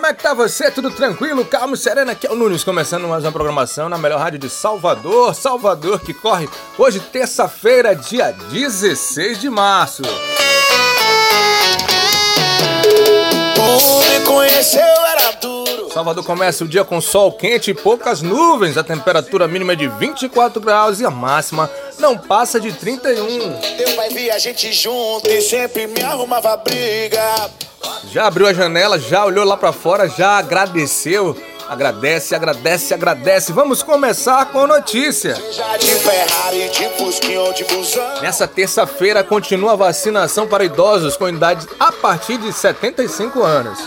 é que tá você? Tudo tranquilo? Calmo sereno? Aqui é o Nunes, começando mais uma programação na melhor rádio de Salvador. Salvador que corre hoje, terça-feira, dia 16 de março. me conheceu era duro. Salvador começa o dia com sol quente e poucas nuvens. A temperatura mínima é de 24 graus e a máxima não passa de 31. Teu pai via a gente junto e sempre me arrumava briga. Já abriu a janela, já olhou lá pra fora, já agradeceu. Agradece, agradece, agradece. Vamos começar com notícia. Nessa terça-feira continua a vacinação para idosos com idade a partir de 75 anos.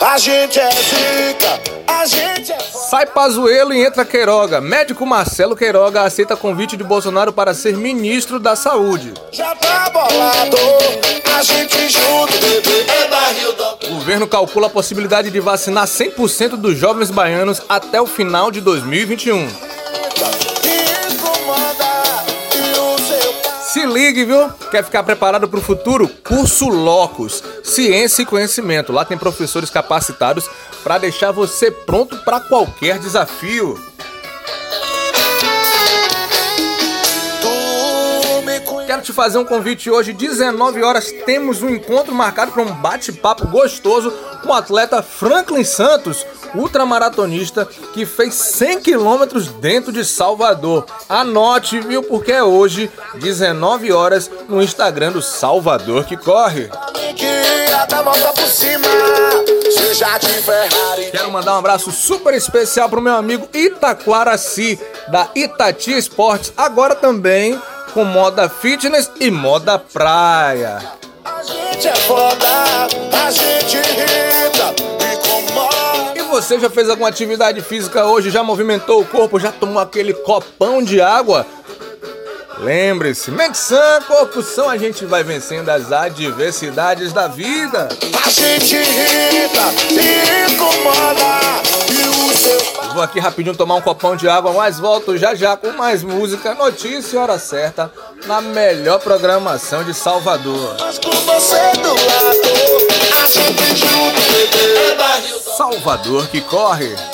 A gente é zica, a gente é. Sai Pazuello e entra Queiroga. Médico Marcelo Queiroga aceita convite de Bolsonaro para ser ministro da Saúde. Já tá bolado, a gente junto, bebê. É barril do... O governo calcula a possibilidade de vacinar 100% dos jovens baianos até o final de 2021. Se ligue, viu? Quer ficar preparado para o futuro? Curso Locus, Ciência e Conhecimento. Lá tem professores capacitados para deixar você pronto para qualquer desafio. Quero te fazer um convite hoje, 19 horas, temos um encontro marcado para um bate-papo gostoso com o atleta Franklin Santos, ultramaratonista que fez 100 quilômetros dentro de Salvador. Anote, viu? Porque é hoje, 19 horas, no Instagram do Salvador que corre. Quero mandar um abraço super especial pro meu amigo Itaquaraci, da Itati Esportes, agora também com moda fitness e moda praia. A gente é foda, a gente irrita, incomoda. E você já fez alguma atividade física hoje? Já movimentou o corpo? Já tomou aquele copão de água? Lembre-se, mente sã, corpo são, a gente vai vencendo as adversidades da vida. A gente irrita, incomoda. E o seu. Vou aqui rapidinho tomar um copão de água, mas volto já já com mais música, notícia e hora certa na melhor programação de Salvador. Salvador que corre.